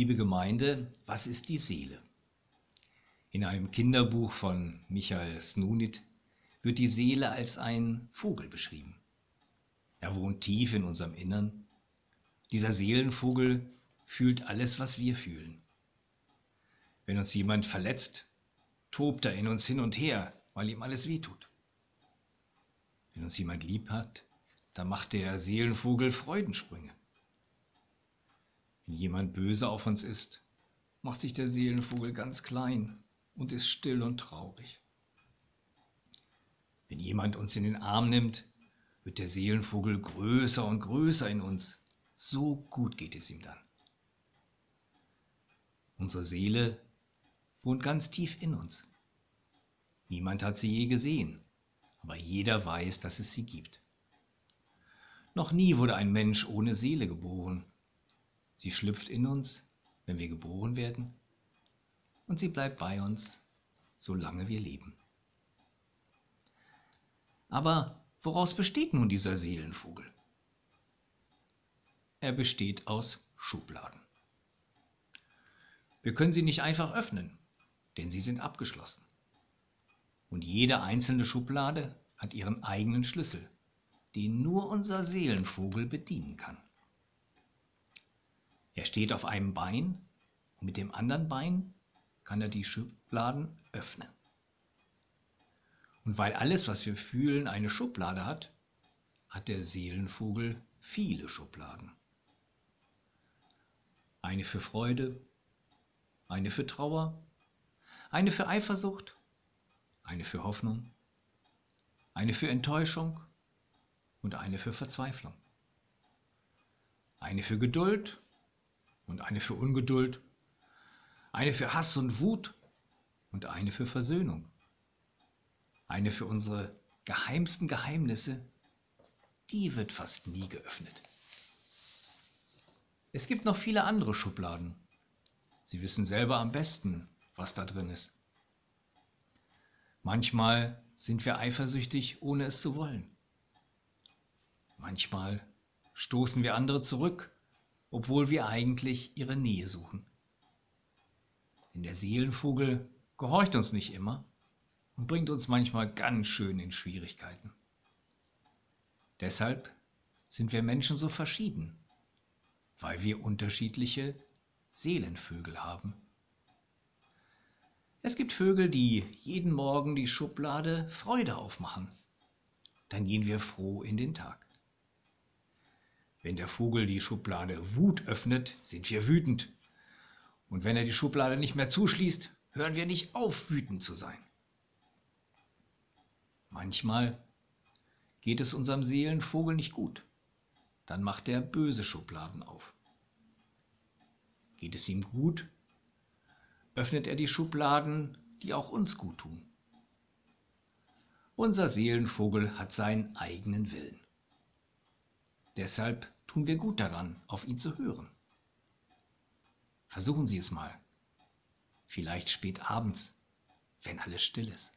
Liebe Gemeinde, was ist die Seele? In einem Kinderbuch von Michael Snunit wird die Seele als ein Vogel beschrieben. Er wohnt tief in unserem Innern. Dieser Seelenvogel fühlt alles, was wir fühlen. Wenn uns jemand verletzt, tobt er in uns hin und her, weil ihm alles wehtut. Wenn uns jemand lieb hat, dann macht der Seelenvogel Freudensprünge. Wenn jemand böse auf uns ist, macht sich der Seelenvogel ganz klein und ist still und traurig. Wenn jemand uns in den Arm nimmt, wird der Seelenvogel größer und größer in uns. So gut geht es ihm dann. Unsere Seele wohnt ganz tief in uns. Niemand hat sie je gesehen, aber jeder weiß, dass es sie gibt. Noch nie wurde ein Mensch ohne Seele geboren. Sie schlüpft in uns, wenn wir geboren werden, und sie bleibt bei uns, solange wir leben. Aber woraus besteht nun dieser Seelenvogel? Er besteht aus Schubladen. Wir können sie nicht einfach öffnen, denn sie sind abgeschlossen. Und jede einzelne Schublade hat ihren eigenen Schlüssel, den nur unser Seelenvogel bedienen kann. Er steht auf einem Bein und mit dem anderen Bein kann er die Schubladen öffnen. Und weil alles, was wir fühlen, eine Schublade hat, hat der Seelenvogel viele Schubladen. Eine für Freude, eine für Trauer, eine für Eifersucht, eine für Hoffnung, eine für Enttäuschung und eine für Verzweiflung, eine für Geduld und eine für Ungeduld, eine für Hass und Wut und eine für Versöhnung, eine für unsere geheimsten Geheimnisse, die wird fast nie geöffnet. Es gibt noch viele andere Schubladen. Sie wissen selber am besten, was da drin ist. Manchmal sind wir eifersüchtig, ohne es zu wollen. Manchmal stoßen wir andere zurück, obwohl wir eigentlich ihre Nähe suchen. Denn der Seelenvogel gehorcht uns nicht immer und bringt uns manchmal ganz schön in Schwierigkeiten. Deshalb sind wir Menschen so verschieden, weil wir unterschiedliche Seelenvögel haben. Es gibt Vögel, die jeden Morgen die Schublade Freude aufmachen. Dann gehen wir froh in den Tag. Wenn der Vogel die Schublade Wut öffnet, sind wir wütend. Und wenn er die Schublade nicht mehr zuschließt, hören wir nicht auf, wütend zu sein. Manchmal geht es unserem Seelenvogel nicht gut. Dann macht er böse Schubladen auf. Geht es ihm gut, öffnet er die Schubladen, die auch uns gut tun. Unser Seelenvogel hat seinen eigenen Willen. Deshalb tun wir gut daran, auf ihn zu hören. Versuchen Sie es mal. Vielleicht spät abends, wenn alles still ist.